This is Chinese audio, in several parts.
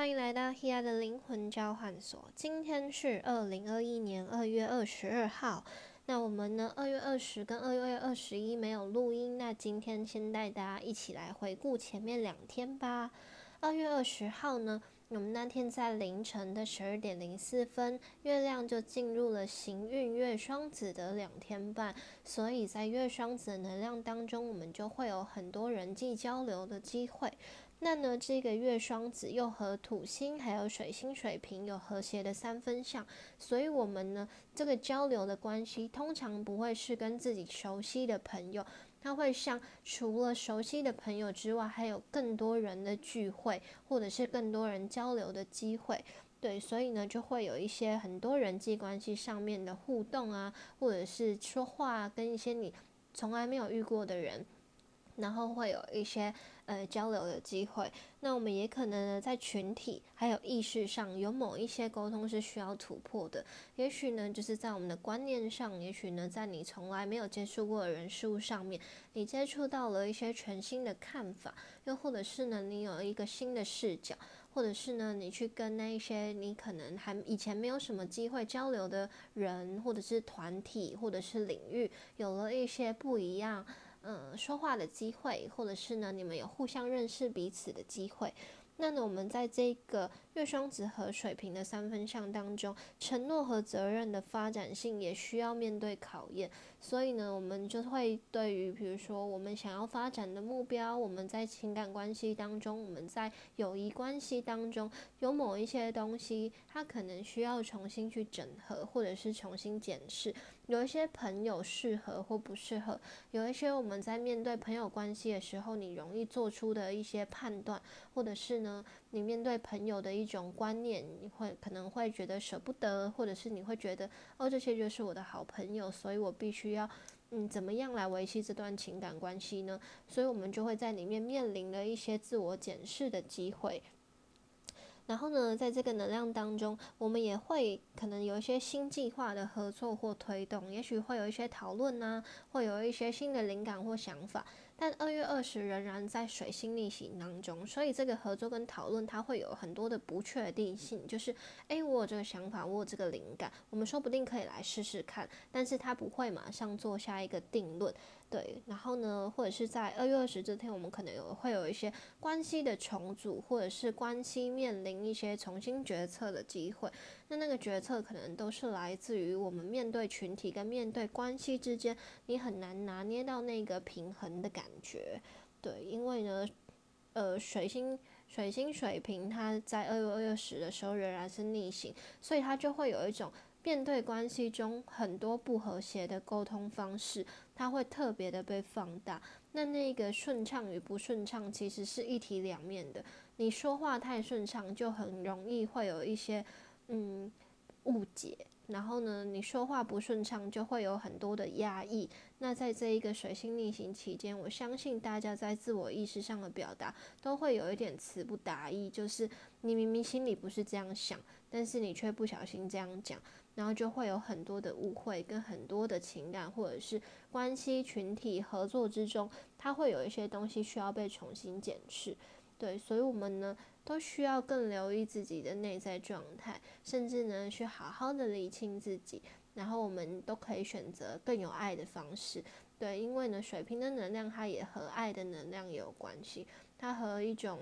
欢迎来到 Hea 的灵魂交换所。今天是二零二一年二月二十二号。那我们呢，二月二十跟二月二十一没有录音。那今天先带大家一起来回顾前面两天吧。二月二十号呢，我们那天在凌晨的十二点零四分，月亮就进入了行运月双子的两天半。所以在月双子的能量当中，我们就会有很多人际交流的机会。那呢，这个月双子又和土星还有水星水瓶有和谐的三分相，所以我们呢，这个交流的关系通常不会是跟自己熟悉的朋友，他会像除了熟悉的朋友之外，还有更多人的聚会，或者是更多人交流的机会。对，所以呢，就会有一些很多人际关系上面的互动啊，或者是说话啊跟一些你从来没有遇过的人。然后会有一些呃交流的机会，那我们也可能呢在群体还有意识上有某一些沟通是需要突破的。也许呢就是在我们的观念上，也许呢在你从来没有接触过的人事物上面，你接触到了一些全新的看法，又或者是呢你有一个新的视角，或者是呢你去跟那一些你可能还以前没有什么机会交流的人，或者是团体，或者是领域，有了一些不一样。嗯，说话的机会，或者是呢，你们有互相认识彼此的机会。那呢，我们在这个月双子和水瓶的三分相当中，承诺和责任的发展性也需要面对考验。所以呢，我们就会对于比如说我们想要发展的目标，我们在情感关系当中，我们在友谊关系当中，有某一些东西，它可能需要重新去整合，或者是重新检视。有一些朋友适合或不适合，有一些我们在面对朋友关系的时候，你容易做出的一些判断，或者是呢，你面对朋友的一种观念，你会可能会觉得舍不得，或者是你会觉得哦，这些就是我的好朋友，所以我必须要嗯怎么样来维系这段情感关系呢？所以我们就会在里面面临了一些自我检视的机会。然后呢，在这个能量当中，我们也会可能有一些新计划的合作或推动，也许会有一些讨论呢，会有一些新的灵感或想法。但二月二十仍然在水星逆行当中，所以这个合作跟讨论它会有很多的不确定性。就是，诶，我有这个想法，我有这个灵感，我们说不定可以来试试看，但是它不会马上做下一个定论。对，然后呢，或者是在二月二十这天，我们可能有会有一些关系的重组，或者是关系面临一些重新决策的机会。那那个决策可能都是来自于我们面对群体跟面对关系之间，你很难拿捏到那个平衡的感觉。对，因为呢，呃，水星水星水平它在二月二十的时候仍然是逆行，所以它就会有一种。面对关系中很多不和谐的沟通方式，它会特别的被放大。那那个顺畅与不顺畅，其实是一体两面的。你说话太顺畅，就很容易会有一些嗯误解。然后呢，你说话不顺畅，就会有很多的压抑。那在这一个水星逆行期间，我相信大家在自我意识上的表达，都会有一点词不达意，就是你明明心里不是这样想，但是你却不小心这样讲。然后就会有很多的误会，跟很多的情感或者是关系群体合作之中，它会有一些东西需要被重新检视。对，所以我们呢都需要更留意自己的内在状态，甚至呢去好好的理清自己。然后我们都可以选择更有爱的方式。对，因为呢水瓶的能量它也和爱的能量有关系，它和一种。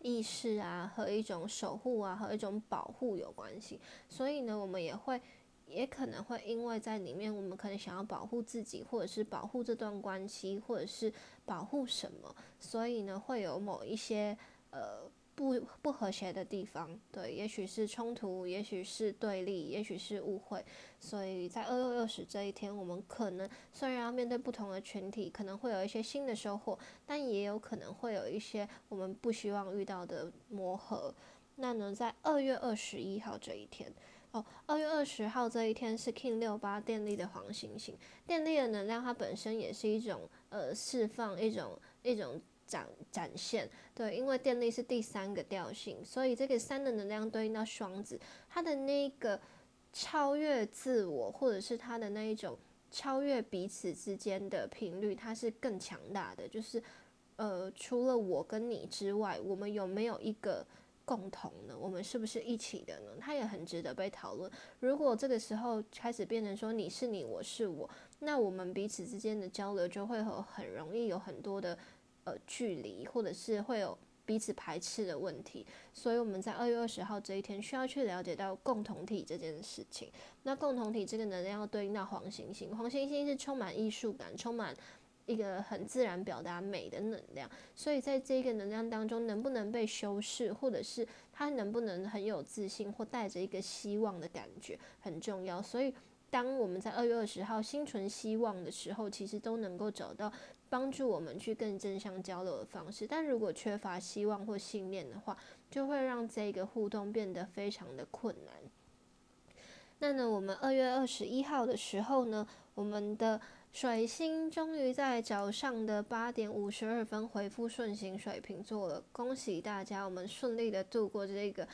意识啊，和一种守护啊，和一种保护有关系。所以呢，我们也会，也可能会因为在里面，我们可能想要保护自己，或者是保护这段关系，或者是保护什么，所以呢，会有某一些呃。不不和谐的地方，对，也许是冲突，也许是对立，也许是误会。所以在二月二十这一天，我们可能虽然要面对不同的群体，可能会有一些新的收获，但也有可能会有一些我们不希望遇到的磨合。那呢，在二月二十一号这一天，哦，二月二十号这一天是 King 六八电力的黄星星，电力的能量它本身也是一种呃释放，一种一种。展展现对，因为电力是第三个调性，所以这个三的能量对应到双子，它的那个超越自我，或者是它的那一种超越彼此之间的频率，它是更强大的。就是呃，除了我跟你之外，我们有没有一个共同呢？我们是不是一起的呢？它也很值得被讨论。如果这个时候开始变成说你是你，我是我，那我们彼此之间的交流就会有很容易有很多的呃距离，或者是会有彼此排斥的问题。所以我们在二月二十号这一天需要去了解到共同体这件事情。那共同体这个能量要对应到黄星星，黄星星是充满艺术感，充满。一个很自然表达美的能量，所以在这个能量当中，能不能被修饰，或者是他能不能很有自信，或带着一个希望的感觉，很重要。所以，当我们在二月二十号心存希望的时候，其实都能够找到帮助我们去更正向交流的方式。但如果缺乏希望或信念的话，就会让这个互动变得非常的困难。那呢，我们二月二十一号的时候呢，我们的。水星终于在早上的八点五十二分回复顺行水瓶座了，恭喜大家，我们顺利的度过这个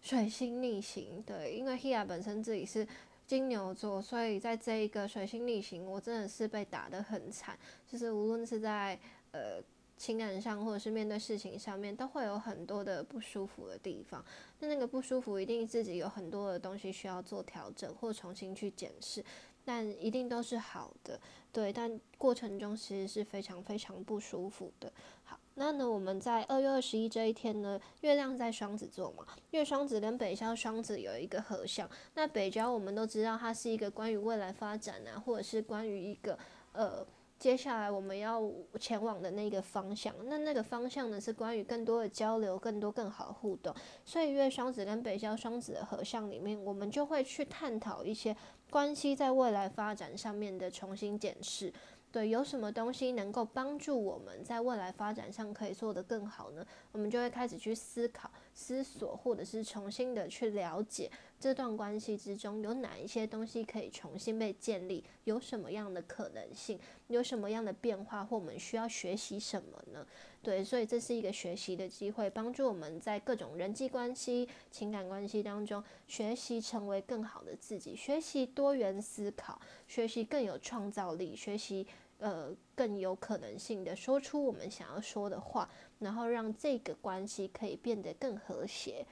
水星逆行。对，因为 Hia 本身自己是金牛座，所以在这一个水星逆行，我真的是被打得很惨，就是无论是在呃情感上或者是面对事情上面，都会有很多的不舒服的地方。那那个不舒服，一定自己有很多的东西需要做调整或重新去检视。但一定都是好的，对。但过程中其实是非常非常不舒服的。好，那呢，我们在二月二十一这一天呢，月亮在双子座嘛，因为双子跟北交双子有一个合相。那北交我们都知道，它是一个关于未来发展啊，或者是关于一个呃。接下来我们要前往的那个方向，那那个方向呢是关于更多的交流、更多更好的互动。所以月双子跟北交双子的合相里面，我们就会去探讨一些关系在未来发展上面的重新检视。对，有什么东西能够帮助我们在未来发展上可以做得更好呢？我们就会开始去思考、思索，或者是重新的去了解这段关系之中有哪一些东西可以重新被建立，有什么样的可能性，有什么样的变化，或我们需要学习什么呢？对，所以这是一个学习的机会，帮助我们在各种人际关系、情感关系当中学习成为更好的自己，学习多元思考，学习更有创造力，学习。呃，更有可能性的说出我们想要说的话，然后让这个关系可以变得更和谐。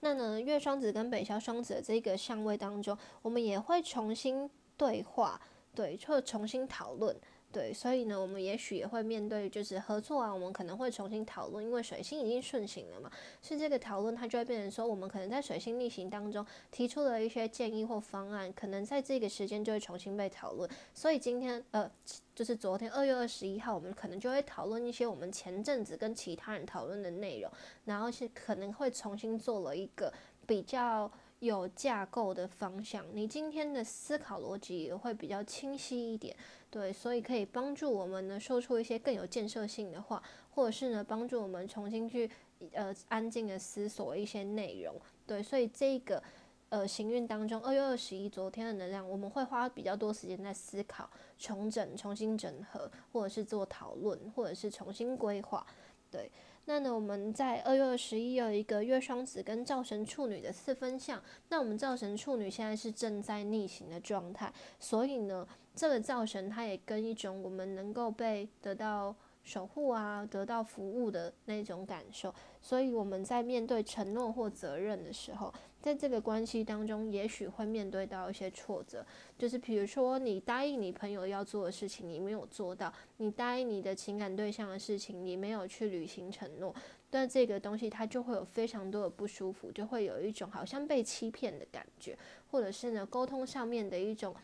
那呢，月双子跟北肖双子的这个相位当中，我们也会重新对话，对，或重新讨论。对，所以呢，我们也许也会面对就是合作啊，我们可能会重新讨论，因为水星已经顺行了嘛，是这个讨论它就会变成说，我们可能在水星逆行当中提出了一些建议或方案，可能在这个时间就会重新被讨论。所以今天呃，就是昨天二月二十一号，我们可能就会讨论一些我们前阵子跟其他人讨论的内容，然后是可能会重新做了一个比较。有架构的方向，你今天的思考逻辑也会比较清晰一点，对，所以可以帮助我们呢说出一些更有建设性的话，或者是呢帮助我们重新去呃安静的思索一些内容，对，所以这个呃行运当中，二月二十一昨天的能量，我们会花比较多时间在思考、重整、重新整合，或者是做讨论，或者是重新规划，对。那呢，我们在二月二十一有一个月双子跟灶神处女的四分相。那我们灶神处女现在是正在逆行的状态，所以呢，这个灶神它也跟一种我们能够被得到。守护啊，得到服务的那种感受，所以我们在面对承诺或责任的时候，在这个关系当中，也许会面对到一些挫折，就是比如说你答应你朋友要做的事情，你没有做到；你答应你的情感对象的事情，你没有去履行承诺，但这个东西它就会有非常多的不舒服，就会有一种好像被欺骗的感觉，或者是呢沟通上面的一种。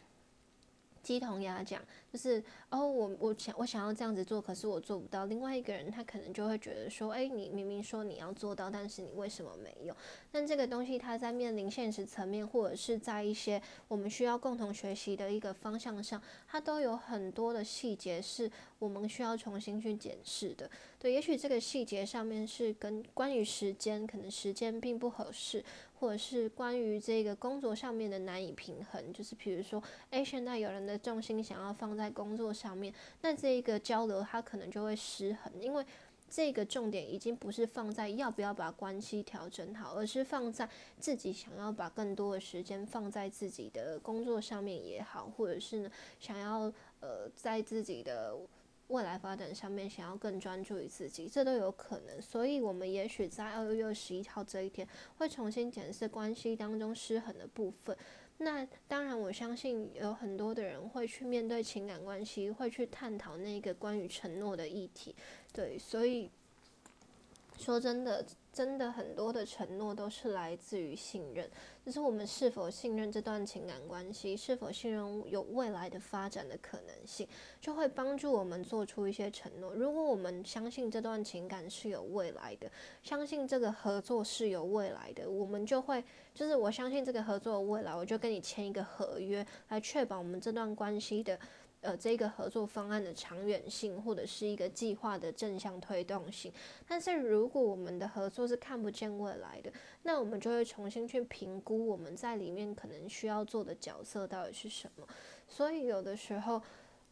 鸡同鸭讲，就是哦，我我想我想要这样子做，可是我做不到。另外一个人他可能就会觉得说，哎，你明明说你要做到，但是你为什么没有？但这个东西它在面临现实层面，或者是在一些我们需要共同学习的一个方向上，它都有很多的细节是我们需要重新去检视的。对，也许这个细节上面是跟关于时间，可能时间并不合适。或者是关于这个工作上面的难以平衡，就是比如说，诶，现在有人的重心想要放在工作上面，那这一个交流它可能就会失衡，因为这个重点已经不是放在要不要把关系调整好，而是放在自己想要把更多的时间放在自己的工作上面也好，或者是呢想要呃在自己的未来发展上面想要更专注于自己，这都有可能。所以，我们也许在二月十一号这一天会重新检视关系当中失衡的部分。那当然，我相信有很多的人会去面对情感关系，会去探讨那个关于承诺的议题。对，所以说真的。真的很多的承诺都是来自于信任，就是我们是否信任这段情感关系，是否信任有未来的发展的可能性，就会帮助我们做出一些承诺。如果我们相信这段情感是有未来的，相信这个合作是有未来的，我们就会就是我相信这个合作的未来，我就跟你签一个合约，来确保我们这段关系的。呃，这个合作方案的长远性，或者是一个计划的正向推动性。但是，如果我们的合作是看不见未来的，那我们就会重新去评估我们在里面可能需要做的角色到底是什么。所以，有的时候，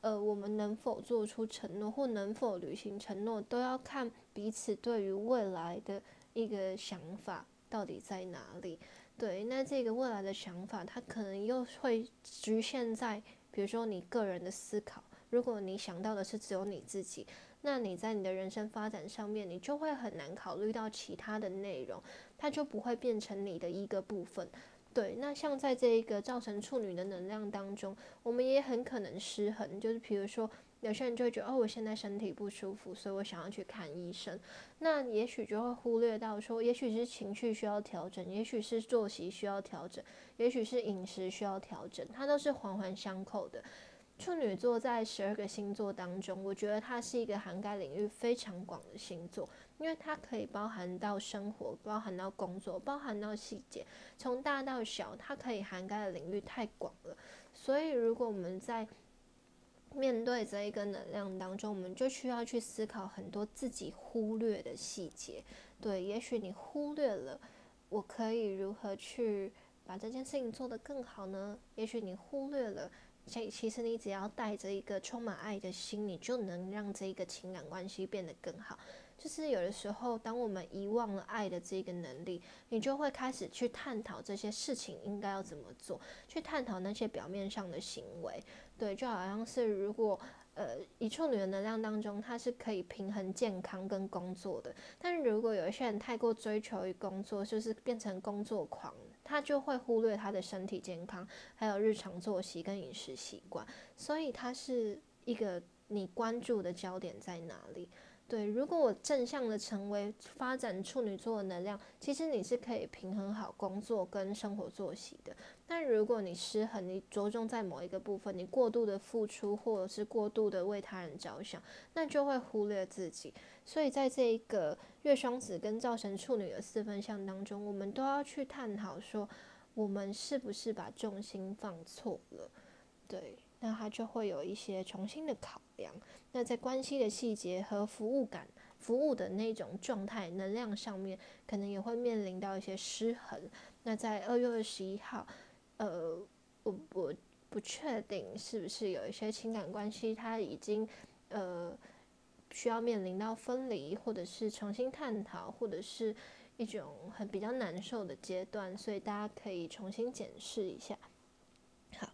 呃，我们能否做出承诺，或能否履行承诺，都要看彼此对于未来的一个想法到底在哪里。对，那这个未来的想法，它可能又会局限在。比如说你个人的思考，如果你想到的是只有你自己，那你在你的人生发展上面，你就会很难考虑到其他的内容，它就不会变成你的一个部分。对，那像在这一个造成处女的能量当中，我们也很可能失衡，就是比如说。有些人就会觉得，哦，我现在身体不舒服，所以我想要去看医生。那也许就会忽略到说，也许是情绪需要调整，也许是作息需要调整，也许是饮食需要调整，它都是环环相扣的。处女座在十二个星座当中，我觉得它是一个涵盖领域非常广的星座，因为它可以包含到生活，包含到工作，包含到细节，从大到小，它可以涵盖的领域太广了。所以，如果我们在面对这一个能量当中，我们就需要去思考很多自己忽略的细节。对，也许你忽略了，我可以如何去把这件事情做得更好呢？也许你忽略了，其其实你只要带着一个充满爱的心，你就能让这一个情感关系变得更好。就是有的时候，当我们遗忘了爱的这个能力，你就会开始去探讨这些事情应该要怎么做，去探讨那些表面上的行为。对，就好像是如果呃，一处女的能量当中，它是可以平衡健康跟工作的。但是如果有一些人太过追求于工作，就是变成工作狂，他就会忽略他的身体健康，还有日常作息跟饮食习惯。所以它是一个你关注的焦点在哪里？对，如果我正向的成为发展处女座的能量，其实你是可以平衡好工作跟生活作息的。但如果你失衡，你着重在某一个部分，你过度的付出或者是过度的为他人着想，那就会忽略自己。所以在这一个月双子跟造成处女的四分相当中，我们都要去探讨说，我们是不是把重心放错了？对。那他就会有一些重新的考量。那在关系的细节和服务感、服务的那种状态、能量上面，可能也会面临到一些失衡。那在二月二十一号，呃，我我不确定是不是有一些情感关系，它已经呃需要面临到分离，或者是重新探讨，或者是一种很比较难受的阶段，所以大家可以重新检视一下。好。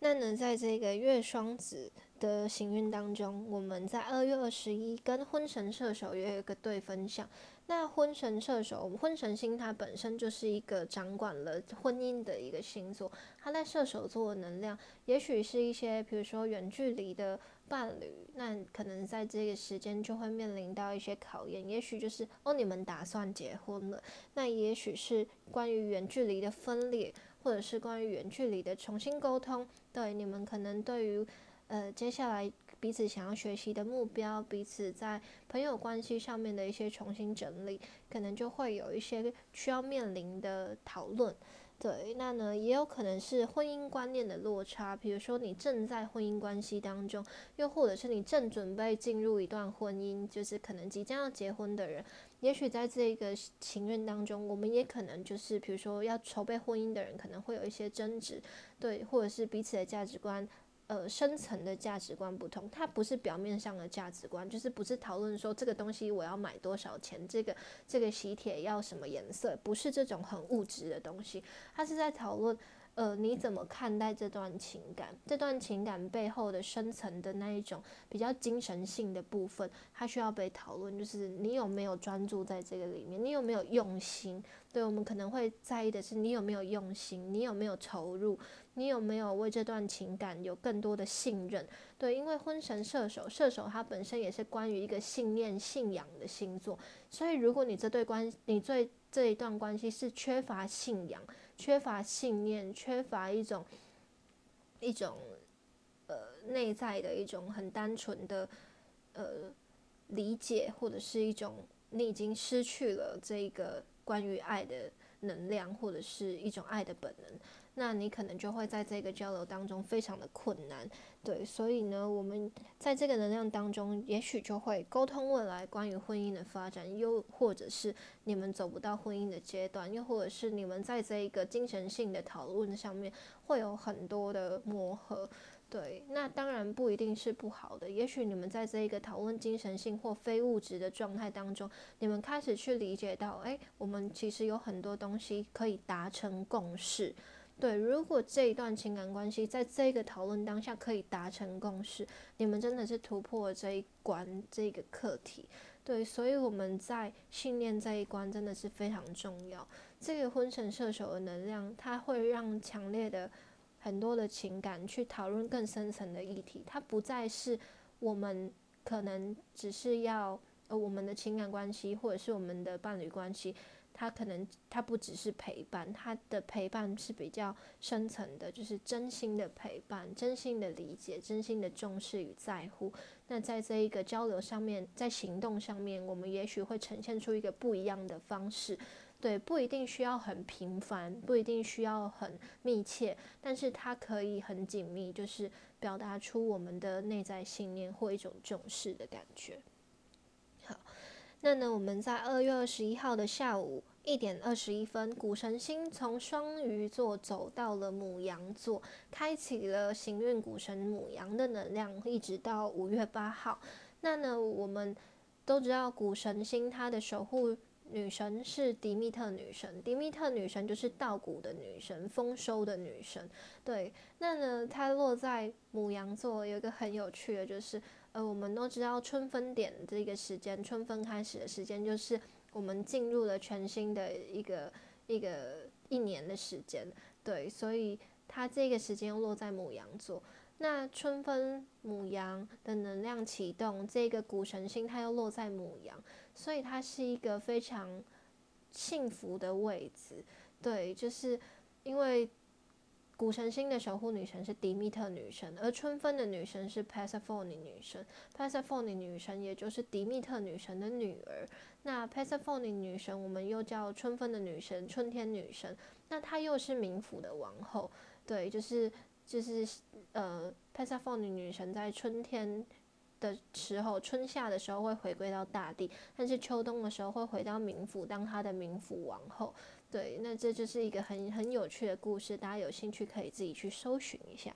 那呢，在这个月双子的行运当中，我们在二月二十一跟婚神射手也有一个对分享。那婚神射手，婚神星它本身就是一个掌管了婚姻的一个星座，它在射手座的能量，也许是一些比如说远距离的伴侣，那可能在这个时间就会面临到一些考验。也许就是哦，你们打算结婚了，那也许是关于远距离的分裂。或者是关于远距离的重新沟通，对你们可能对于呃接下来彼此想要学习的目标，彼此在朋友关系上面的一些重新整理，可能就会有一些需要面临的讨论。对，那呢也有可能是婚姻观念的落差，比如说你正在婚姻关系当中，又或者是你正准备进入一段婚姻，就是可能即将要结婚的人。也许在这个情愿当中，我们也可能就是，比如说要筹备婚姻的人，可能会有一些争执，对，或者是彼此的价值观，呃，深层的价值观不同。它不是表面上的价值观，就是不是讨论说这个东西我要买多少钱，这个这个喜帖要什么颜色，不是这种很物质的东西。它是在讨论，呃，你怎么看待这段情感？这段情感背后的深层的那一种比较精神性的部分，它需要被讨论。就是你有没有专注在这个里面？你有没有用心？对我们可能会在意的是，你有没有用心？你有没有投入？你有没有为这段情感有更多的信任？对，因为婚神射手，射手它本身也是关于一个信念、信仰的星座。所以，如果你这对关，你对这一段关系是缺乏信仰。缺乏信念，缺乏一种一种呃内在的一种很单纯的呃理解，或者是一种你已经失去了这个关于爱的能量，或者是一种爱的本能。那你可能就会在这个交流当中非常的困难，对，所以呢，我们在这个能量当中，也许就会沟通未来关于婚姻的发展，又或者是你们走不到婚姻的阶段，又或者是你们在这一个精神性的讨论上面会有很多的磨合，对，那当然不一定是不好的，也许你们在这一个讨论精神性或非物质的状态当中，你们开始去理解到，哎，我们其实有很多东西可以达成共识。对，如果这一段情感关系在这个讨论当下可以达成共识，你们真的是突破了这一关这个课题。对，所以我们在信念这一关真的是非常重要。这个婚神射手的能量，它会让强烈的很多的情感去讨论更深层的议题，它不再是我们可能只是要呃我们的情感关系或者是我们的伴侣关系。他可能他不只是陪伴，他的陪伴是比较深层的，就是真心的陪伴、真心的理解、真心的重视与在乎。那在这一个交流上面，在行动上面，我们也许会呈现出一个不一样的方式。对，不一定需要很频繁，不一定需要很密切，但是它可以很紧密，就是表达出我们的内在信念或一种重视的感觉。那呢，我们在二月二十一号的下午一点二十一分，谷神星从双鱼座走到了母羊座，开启了行运谷神母羊的能量，一直到五月八号。那呢，我们都知道谷神星它的守护女神是迪密特女神，迪密特女神就是稻谷的女神，丰收的女神。对，那呢，它落在母羊座，有一个很有趣的，就是。呃，我们都知道春分点这个时间，春分开始的时间，就是我们进入了全新的一个一个一年的时间，对，所以它这个时间又落在母羊座。那春分母羊的能量启动，这个古神星它又落在母羊，所以它是一个非常幸福的位置，对，就是因为。古神星的守护女神是迪密特女神，而春分的女神是 Persephone 女神。Persephone 女神也就是迪密特女神的女儿。那 Persephone 女神我们又叫春分的女神、春天女神。那她又是冥府的王后，对，就是就是呃，Persephone 女神在春天的时候，春夏的时候会回归到大地，但是秋冬的时候会回到冥府当她的冥府王后。对，那这就是一个很很有趣的故事，大家有兴趣可以自己去搜寻一下。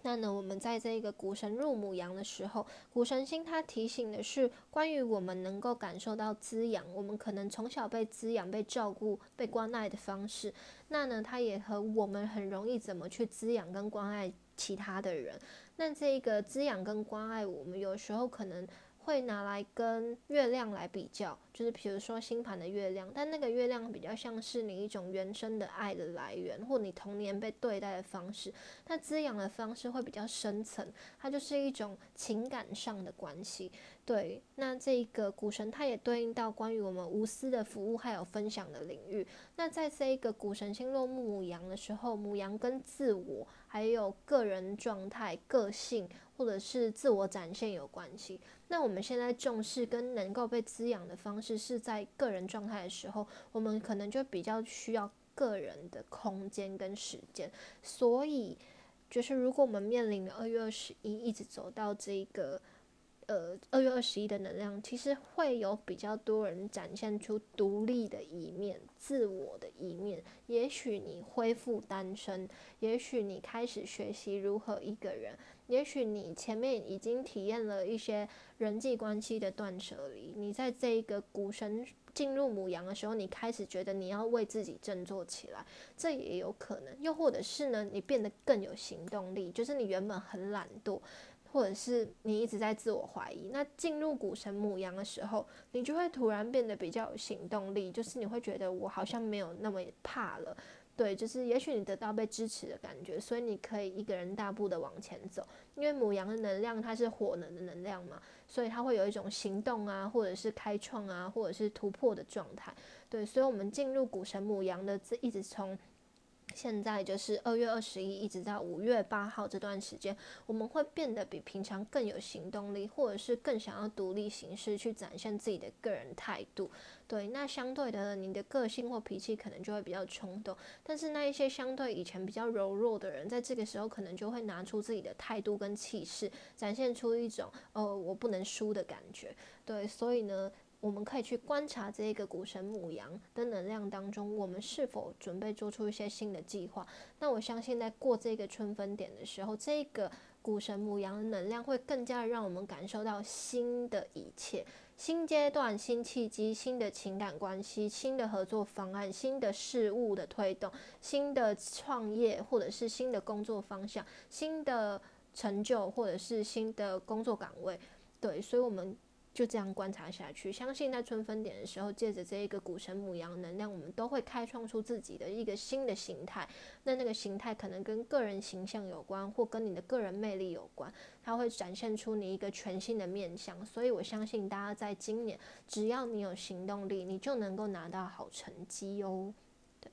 那呢，我们在这个古神入母羊的时候，谷神星它提醒的是关于我们能够感受到滋养，我们可能从小被滋养、被照顾、被关爱的方式。那呢，它也和我们很容易怎么去滋养跟关爱其他的人。那这个滋养跟关爱，我们有时候可能。会拿来跟月亮来比较，就是比如说星盘的月亮，但那个月亮比较像是你一种原生的爱的来源，或你童年被对待的方式，它滋养的方式会比较深层，它就是一种情感上的关系。对，那这个股神它也对应到关于我们无私的服务还有分享的领域。那在这一个股神星落木母羊的时候，母羊跟自我还有个人状态、个性或者是自我展现有关系。那我们现在重视跟能够被滋养的方式是在个人状态的时候，我们可能就比较需要个人的空间跟时间。所以，就是如果我们面临二月二十一一直走到这个呃，二月二十一的能量，其实会有比较多人展现出独立的一面、自我的一面。也许你恢复单身，也许你开始学习如何一个人，也许你前面已经体验了一些人际关系的断舍离。你在这一个股神进入母羊的时候，你开始觉得你要为自己振作起来，这也有可能。又或者是呢，你变得更有行动力，就是你原本很懒惰。或者是你一直在自我怀疑，那进入股神母羊的时候，你就会突然变得比较有行动力，就是你会觉得我好像没有那么怕了，对，就是也许你得到被支持的感觉，所以你可以一个人大步的往前走，因为母羊的能量它是火能的能量嘛，所以它会有一种行动啊，或者是开创啊，或者是突破的状态，对，所以我们进入古神母羊的这一直从。现在就是二月二十一，一直到五月八号这段时间，我们会变得比平常更有行动力，或者是更想要独立行事，去展现自己的个人态度。对，那相对的，你的个性或脾气可能就会比较冲动。但是那一些相对以前比较柔弱的人，在这个时候可能就会拿出自己的态度跟气势，展现出一种哦，我不能输的感觉。对，所以呢。我们可以去观察这个股神母羊的能量当中，我们是否准备做出一些新的计划？那我相信在过这个春分点的时候，这个股神母羊的能量会更加让我们感受到新的一切、新阶段、新契机、新的情感关系、新的合作方案、新的事物的推动、新的创业或者是新的工作方向、新的成就或者是新的工作岗位。对，所以我们。就这样观察下去，相信在春分点的时候，借着这一个古神母羊能量，我们都会开创出自己的一个新的形态。那那个形态可能跟个人形象有关，或跟你的个人魅力有关，它会展现出你一个全新的面相。所以我相信大家在今年，只要你有行动力，你就能够拿到好成绩哦。对，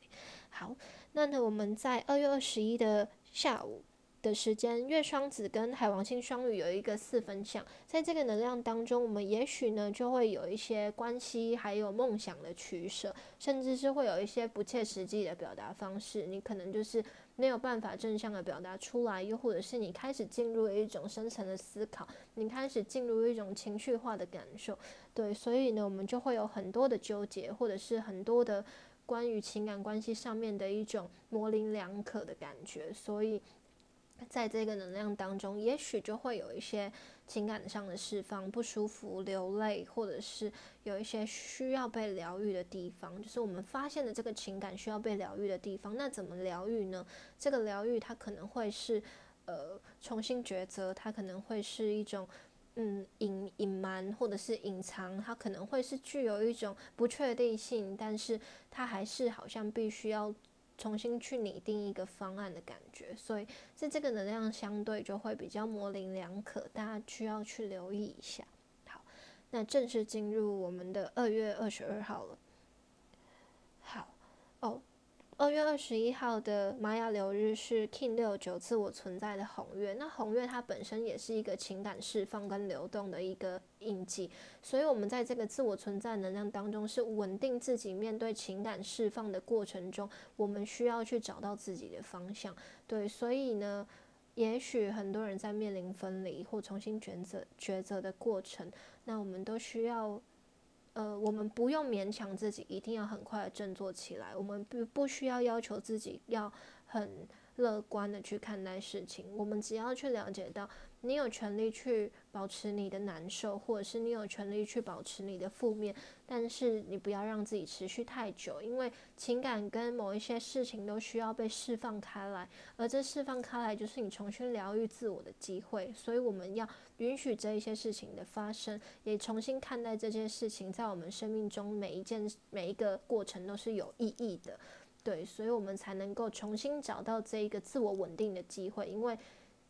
好，那呢我们在二月二十一的下午。的时间，月双子跟海王星双鱼有一个四分相，在这个能量当中，我们也许呢就会有一些关系，还有梦想的取舍，甚至是会有一些不切实际的表达方式，你可能就是没有办法正向的表达出来，又或者是你开始进入一种深层的思考，你开始进入一种情绪化的感受，对，所以呢，我们就会有很多的纠结，或者是很多的关于情感关系上面的一种模棱两可的感觉，所以。在这个能量当中，也许就会有一些情感上的释放，不舒服、流泪，或者是有一些需要被疗愈的地方，就是我们发现的这个情感需要被疗愈的地方。那怎么疗愈呢？这个疗愈它可能会是呃重新抉择，它可能会是一种嗯隐隐瞒或者是隐藏，它可能会是具有一种不确定性，但是它还是好像必须要。重新去拟定一个方案的感觉，所以在这个能量相对就会比较模棱两可，大家需要去留意一下。好，那正式进入我们的二月二十二号了。好，哦。二月二十一号的玛雅流日是 King 六九自我存在的红月，那红月它本身也是一个情感释放跟流动的一个印记，所以我们在这个自我存在能量当中是稳定自己面对情感释放的过程中，我们需要去找到自己的方向。对，所以呢，也许很多人在面临分离或重新抉择抉择的过程，那我们都需要。呃，我们不用勉强自己一定要很快振作起来，我们不不需要要求自己要很乐观的去看待事情，我们只要去了解到。你有权利去保持你的难受，或者是你有权利去保持你的负面，但是你不要让自己持续太久，因为情感跟某一些事情都需要被释放开来，而这释放开来就是你重新疗愈自我的机会，所以我们要允许这一些事情的发生，也重新看待这件事情在我们生命中每一件每一个过程都是有意义的，对，所以我们才能够重新找到这一个自我稳定的机会，因为。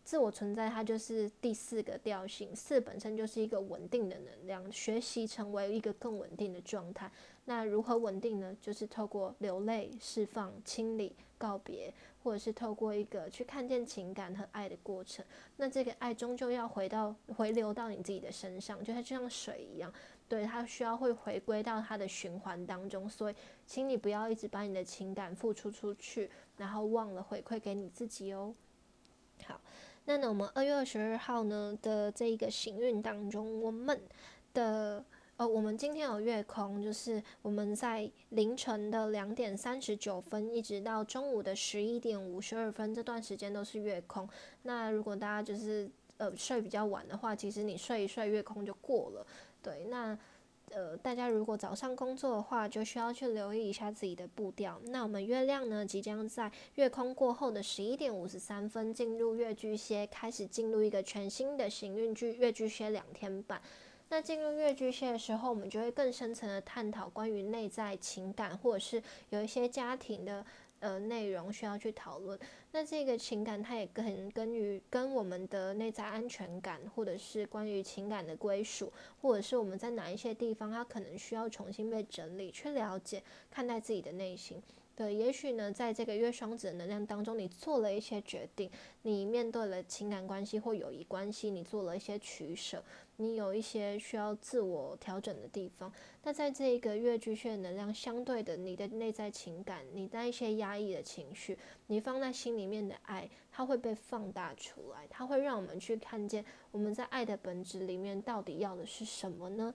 自我存在，它就是第四个调性。四本身就是一个稳定的能量，学习成为一个更稳定的状态。那如何稳定呢？就是透过流泪、释放、清理、告别，或者是透过一个去看见情感和爱的过程。那这个爱终究要回到回流到你自己的身上，就它就像水一样，对它需要会回归到它的循环当中。所以，请你不要一直把你的情感付出出去，然后忘了回馈给你自己哦。那呢，我们二月二十二号呢的这一个行运当中，我们的呃，我们今天有月空，就是我们在凌晨的两点三十九分，一直到中午的十一点五十二分这段时间都是月空。那如果大家就是呃睡比较晚的话，其实你睡一睡，月空就过了。对，那。呃，大家如果早上工作的话，就需要去留意一下自己的步调。那我们月亮呢，即将在月空过后的十一点五十三分进入月巨蟹，开始进入一个全新的行运巨月巨蟹两天半。那进入月巨蟹的时候，我们就会更深层的探讨关于内在情感，或者是有一些家庭的。呃，内容需要去讨论。那这个情感，它也跟跟于跟我们的内在安全感，或者是关于情感的归属，或者是我们在哪一些地方，它可能需要重新被整理，去了解、看待自己的内心。对，也许呢，在这个月双子的能量当中，你做了一些决定，你面对了情感关系或友谊关系，你做了一些取舍。你有一些需要自我调整的地方，那在这个月巨蟹能量相对的，你的内在情感，你的一些压抑的情绪，你放在心里面的爱，它会被放大出来，它会让我们去看见我们在爱的本质里面到底要的是什么呢？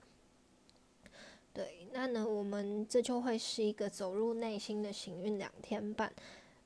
对，那呢，我们这就会是一个走入内心的行运两天半。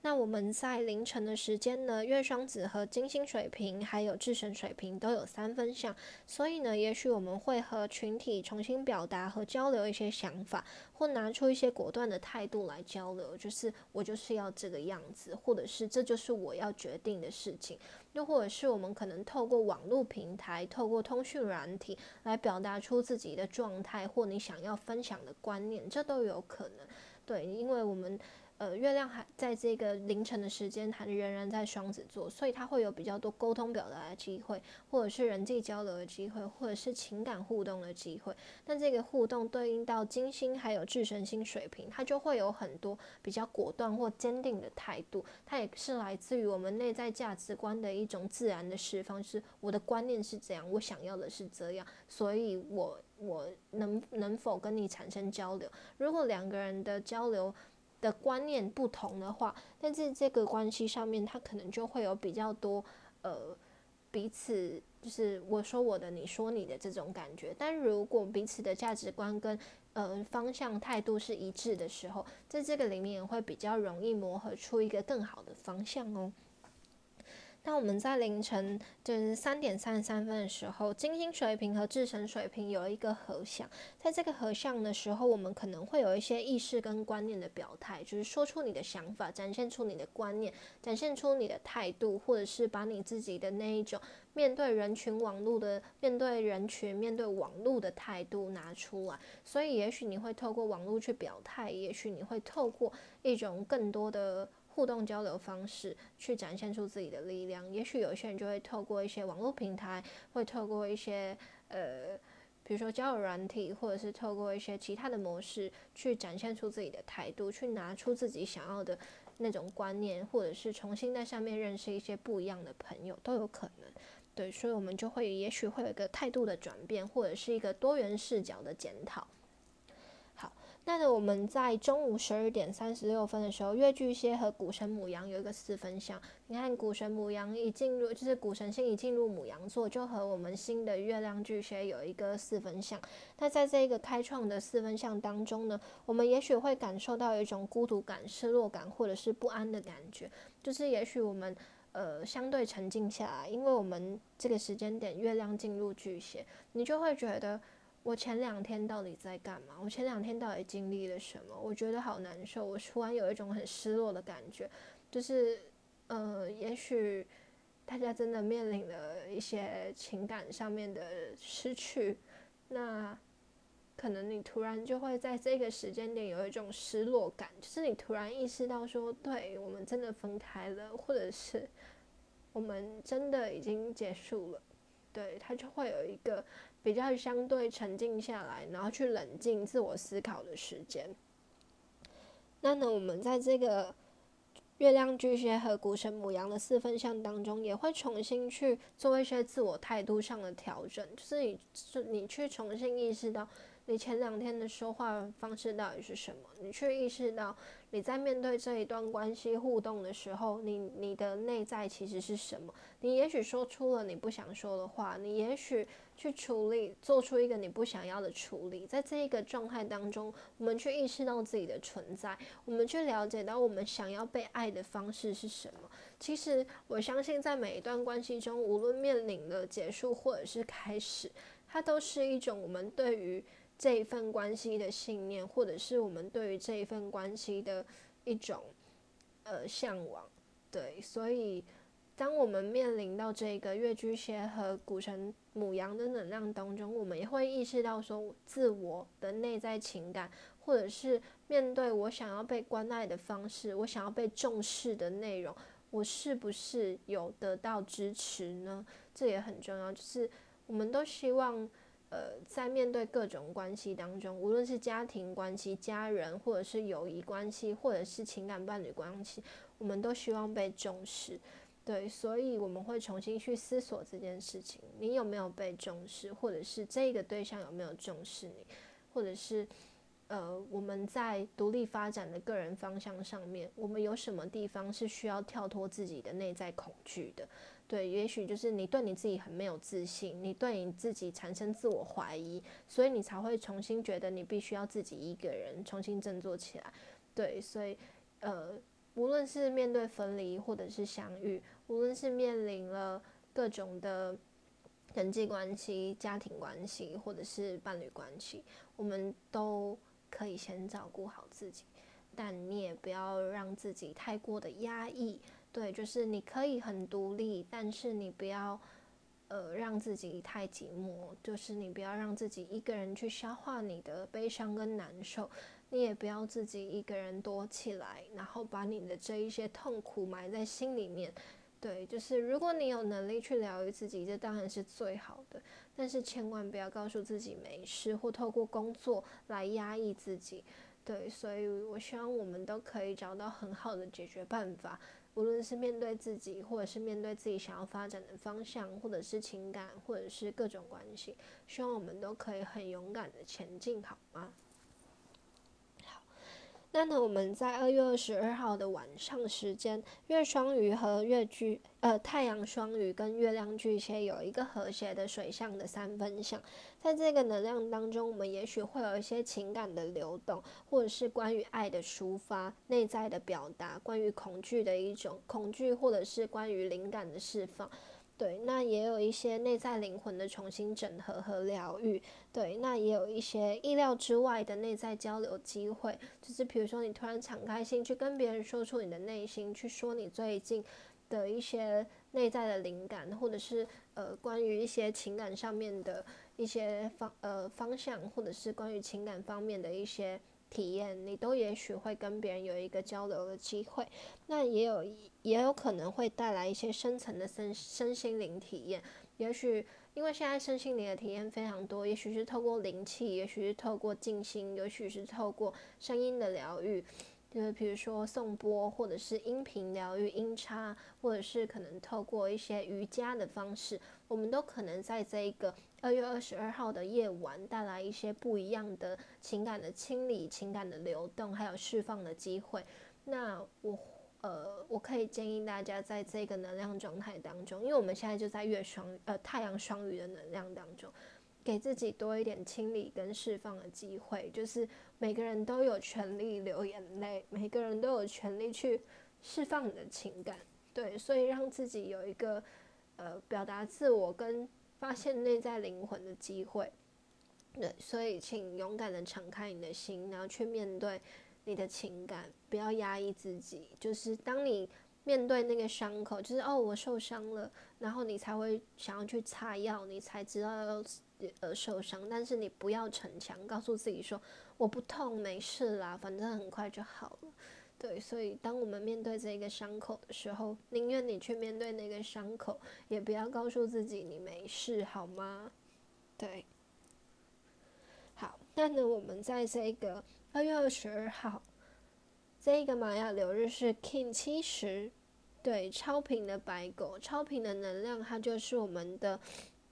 那我们在凌晨的时间呢，月双子和金星水平还有智神水平都有三分相，所以呢，也许我们会和群体重新表达和交流一些想法，或拿出一些果断的态度来交流，就是我就是要这个样子，或者是这就是我要决定的事情，又或者是我们可能透过网络平台，透过通讯软体来表达出自己的状态或你想要分享的观念，这都有可能。对，因为我们。呃，月亮还在这个凌晨的时间，还仍然在双子座，所以它会有比较多沟通表达的机会，或者是人际交流的机会，或者是情感互动的机会。但这个互动对应到金星还有智神星水平，它就会有很多比较果断或坚定的态度。它也是来自于我们内在价值观的一种自然的释放，是我的观念是这样，我想要的是这样，所以我我能能否跟你产生交流？如果两个人的交流，的观念不同的话，但是这个关系上面，他可能就会有比较多呃彼此就是我说我的，你说你的这种感觉。但如果彼此的价值观跟呃方向态度是一致的时候，在这个里面也会比较容易磨合出一个更好的方向哦。那我们在凌晨就是三点三十三分的时候，金星水平和智神水平有一个合相，在这个合相的时候，我们可能会有一些意识跟观念的表态，就是说出你的想法，展现出你的观念，展现出你的态度，或者是把你自己的那一种面对人群网络的面对人群面对网络的态度拿出来。所以，也许你会透过网络去表态，也许你会透过一种更多的。互动交流方式去展现出自己的力量，也许有些人就会透过一些网络平台，会透过一些呃，比如说交友软体，或者是透过一些其他的模式去展现出自己的态度，去拿出自己想要的那种观念，或者是重新在上面认识一些不一样的朋友都有可能。对，所以我们就会也许会有一个态度的转变，或者是一个多元视角的检讨。那我们在中午十二点三十六分的时候，月巨蟹和谷神母羊有一个四分相。你看，谷神母羊一进入，就是谷神星一进入母羊座，就和我们新的月亮巨蟹有一个四分相。那在这个开创的四分相当中呢，我们也许会感受到一种孤独感、失落感，或者是不安的感觉。就是也许我们呃相对沉静下来，因为我们这个时间点月亮进入巨蟹，你就会觉得。我前两天到底在干嘛？我前两天到底经历了什么？我觉得好难受，我突然有一种很失落的感觉，就是，呃，也许大家真的面临了一些情感上面的失去，那可能你突然就会在这个时间点有一种失落感，就是你突然意识到说，对我们真的分开了，或者是我们真的已经结束了，对他就会有一个。比较相对沉静下来，然后去冷静、自我思考的时间。那呢，我们在这个月亮巨蟹和谷神母羊的四分相当中，也会重新去做一些自我态度上的调整，就是你，是你去重新意识到你前两天的说话方式到底是什么？你去意识到你在面对这一段关系互动的时候，你你的内在其实是什么？你也许说出了你不想说的话，你也许去处理，做出一个你不想要的处理。在这一个状态当中，我们去意识到自己的存在，我们去了解到我们想要被爱的方式是什么。其实我相信，在每一段关系中，无论面临的结束或者是开始，它都是一种我们对于这一份关系的信念，或者是我们对于这一份关系的一种呃向往。对，所以当我们面临到这个月巨蟹和古神母羊的能量当中，我们也会意识到说，自我的内在情感，或者是面对我想要被关爱的方式，我想要被重视的内容。我是不是有得到支持呢？这也很重要。就是我们都希望，呃，在面对各种关系当中，无论是家庭关系、家人，或者是友谊关系，或者是情感伴侣关系，我们都希望被重视。对，所以我们会重新去思索这件事情：你有没有被重视，或者是这个对象有没有重视你，或者是。呃，我们在独立发展的个人方向上面，我们有什么地方是需要跳脱自己的内在恐惧的？对，也许就是你对你自己很没有自信，你对你自己产生自我怀疑，所以你才会重新觉得你必须要自己一个人重新振作起来。对，所以呃，无论是面对分离或者是相遇，无论是面临了各种的人际关系、家庭关系或者是伴侣关系，我们都。可以先照顾好自己，但你也不要让自己太过的压抑。对，就是你可以很独立，但是你不要呃让自己太寂寞。就是你不要让自己一个人去消化你的悲伤跟难受，你也不要自己一个人躲起来，然后把你的这一些痛苦埋在心里面。对，就是如果你有能力去疗愈自己，这当然是最好的。但是千万不要告诉自己没事，或透过工作来压抑自己。对，所以我希望我们都可以找到很好的解决办法，无论是面对自己，或者是面对自己想要发展的方向，或者是情感，或者是各种关系，希望我们都可以很勇敢的前进，好吗？那呢，我们在二月二十二号的晚上时间，月双鱼和月巨呃太阳双鱼跟月亮巨蟹有一个和谐的水象的三分相，在这个能量当中，我们也许会有一些情感的流动，或者是关于爱的抒发、内在的表达，关于恐惧的一种恐惧，或者是关于灵感的释放。对，那也有一些内在灵魂的重新整合和疗愈。对，那也有一些意料之外的内在交流机会，就是比如说你突然敞开心去跟别人说出你的内心，去说你最近的一些内在的灵感，或者是呃关于一些情感上面的一些方呃方向，或者是关于情感方面的一些。体验，你都也许会跟别人有一个交流的机会，那也有也有可能会带来一些深层的身身心灵体验。也许因为现在身心灵的体验非常多，也许是透过灵气，也许是透过静心，也许是透过声音的疗愈，就是比如说颂钵，或者是音频疗愈、音叉，或者是可能透过一些瑜伽的方式，我们都可能在这一个。二月二十二号的夜晚，带来一些不一样的情感的清理、情感的流动，还有释放的机会。那我呃，我可以建议大家在这个能量状态当中，因为我们现在就在月双呃太阳双鱼的能量当中，给自己多一点清理跟释放的机会。就是每个人都有权利流眼泪，每个人都有权利去释放你的情感。对，所以让自己有一个呃表达自我跟。发现内在灵魂的机会，对，所以请勇敢的敞开你的心，然后去面对你的情感，不要压抑自己。就是当你面对那个伤口，就是哦，我受伤了，然后你才会想要去擦药，你才知道要呃受伤。但是你不要逞强，告诉自己说我不痛，没事啦，反正很快就好了。对，所以当我们面对这个伤口的时候，宁愿你去面对那个伤口，也不要告诉自己你没事，好吗？对。好，那呢，我们在这个二月二十二号，这个玛雅流日是 King 七十，对，超频的白狗，超频的能量，它就是我们的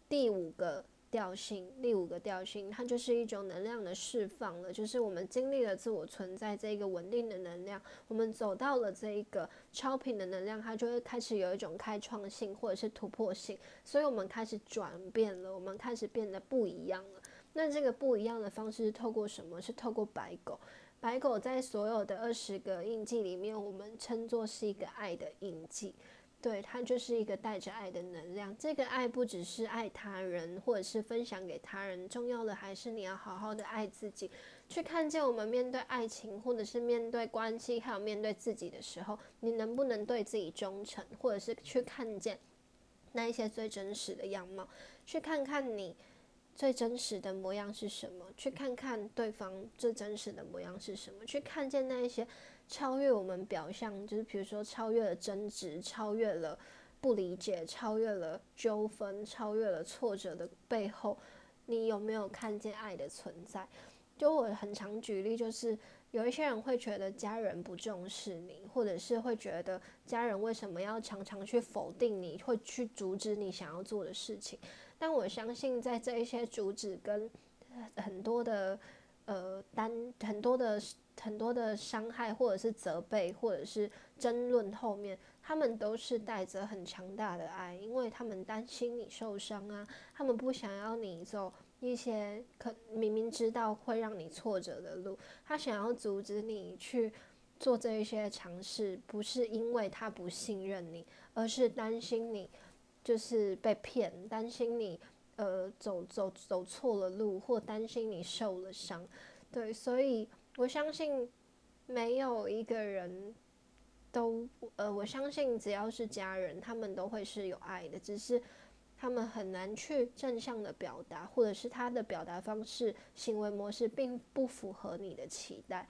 第五个调性，第五个调性，它就是一种能量的释放了，就是我们经历了自我存在这一个稳定的能量，我们走到了这一个超频的能量，它就会开始有一种开创性或者是突破性，所以我们开始转变了，我们开始变得不一样了。那这个不一样的方式是透过什么？是透过白狗。白狗在所有的二十个印记里面，我们称作是一个爱的印记。对，它就是一个带着爱的能量。这个爱不只是爱他人，或者是分享给他人，重要的还是你要好好的爱自己。去看见我们面对爱情，或者是面对关系，还有面对自己的时候，你能不能对自己忠诚，或者是去看见那一些最真实的样貌，去看看你最真实的模样是什么，去看看对方最真实的模样是什么，去看见那一些。超越我们表象，就是比如说超越了争执，超越了不理解，超越了纠纷，超越了挫折的背后，你有没有看见爱的存在？就我很常举例，就是有一些人会觉得家人不重视你，或者是会觉得家人为什么要常常去否定你，会去阻止你想要做的事情。但我相信，在这一些阻止跟很多的呃单很多的。很多的伤害，或者是责备，或者是争论后面，他们都是带着很强大的爱，因为他们担心你受伤啊，他们不想要你走一些可明明知道会让你挫折的路，他想要阻止你去做这一些尝试，不是因为他不信任你，而是担心你就是被骗，担心你呃走走走错了路，或担心你受了伤，对，所以。我相信没有一个人都呃，我相信只要是家人，他们都会是有爱的，只是他们很难去正向的表达，或者是他的表达方式、行为模式并不符合你的期待。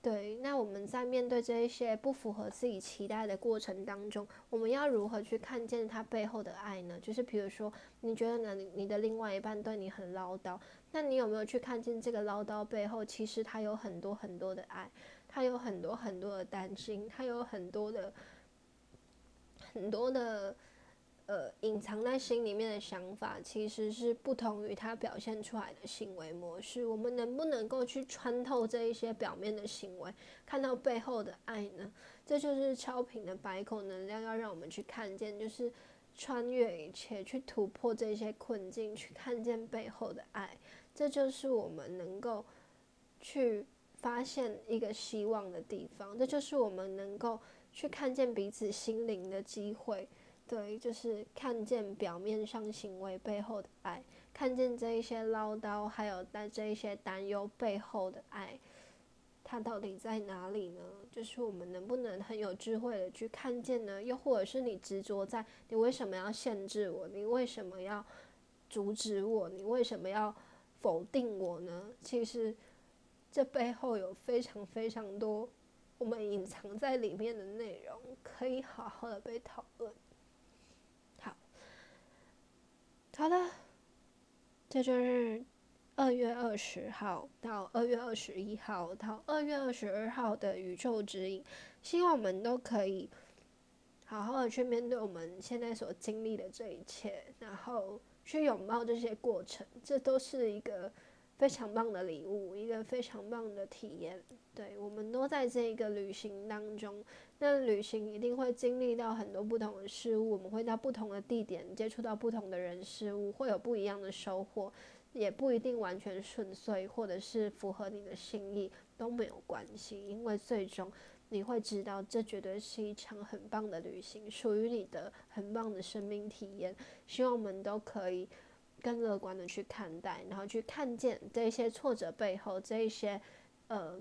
对，那我们在面对这一些不符合自己期待的过程当中，我们要如何去看见他背后的爱呢？就是比如说，你觉得呢，你的另外一半对你很唠叨，那你有没有去看见这个唠叨背后，其实他有很多很多的爱，他有很多很多的担心，他有很多的很多的。呃，隐藏在心里面的想法，其实是不同于他表现出来的行为模式。我们能不能够去穿透这一些表面的行为，看到背后的爱呢？这就是超频的白口能量要让我们去看见，就是穿越一切，去突破这些困境，去看见背后的爱。这就是我们能够去发现一个希望的地方，这就是我们能够去看见彼此心灵的机会。对，就是看见表面上行为背后的爱，看见这一些唠叨，还有在这一些担忧背后的爱，它到底在哪里呢？就是我们能不能很有智慧的去看见呢？又或者是你执着在你为什么要限制我？你为什么要阻止我？你为什么要否定我呢？其实这背后有非常非常多我们隐藏在里面的内容，可以好好的被讨论。好好的，这就是二月二十号到二月二十一号到二月二十二号的宇宙指引。希望我们都可以好好的去面对我们现在所经历的这一切，然后去拥抱这些过程。这都是一个非常棒的礼物，一个非常棒的体验。对，我们都在这个旅行当中。那旅行一定会经历到很多不同的事物，我们会到不同的地点接触到不同的人事物，会有不一样的收获，也不一定完全顺遂，或者是符合你的心意都没有关系，因为最终你会知道，这绝对是一场很棒的旅行，属于你的很棒的生命体验。希望我们都可以更乐观的去看待，然后去看见这些挫折背后，这一些呃。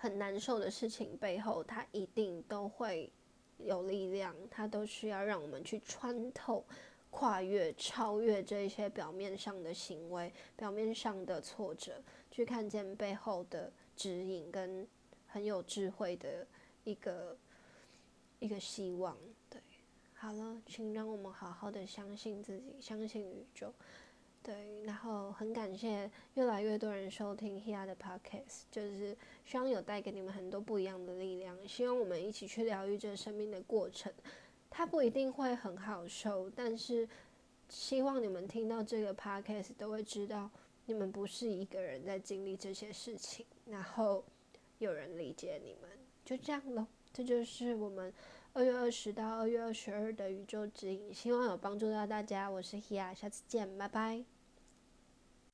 很难受的事情背后，它一定都会有力量，它都需要让我们去穿透、跨越、超越这一些表面上的行为、表面上的挫折，去看见背后的指引跟很有智慧的一个一个希望。对，好了，请让我们好好的相信自己，相信宇宙。对，然后很感谢越来越多人收听 Hea 的 Podcast，就是希望有带给你们很多不一样的力量。希望我们一起去疗愈这生命的过程，它不一定会很好受，但是希望你们听到这个 podcast 都会知道，你们不是一个人在经历这些事情，然后有人理解你们，就这样咯。这就是我们二月二十到二月二十二的宇宙指引，希望有帮助到大家。我是 Hia，下次见，拜拜。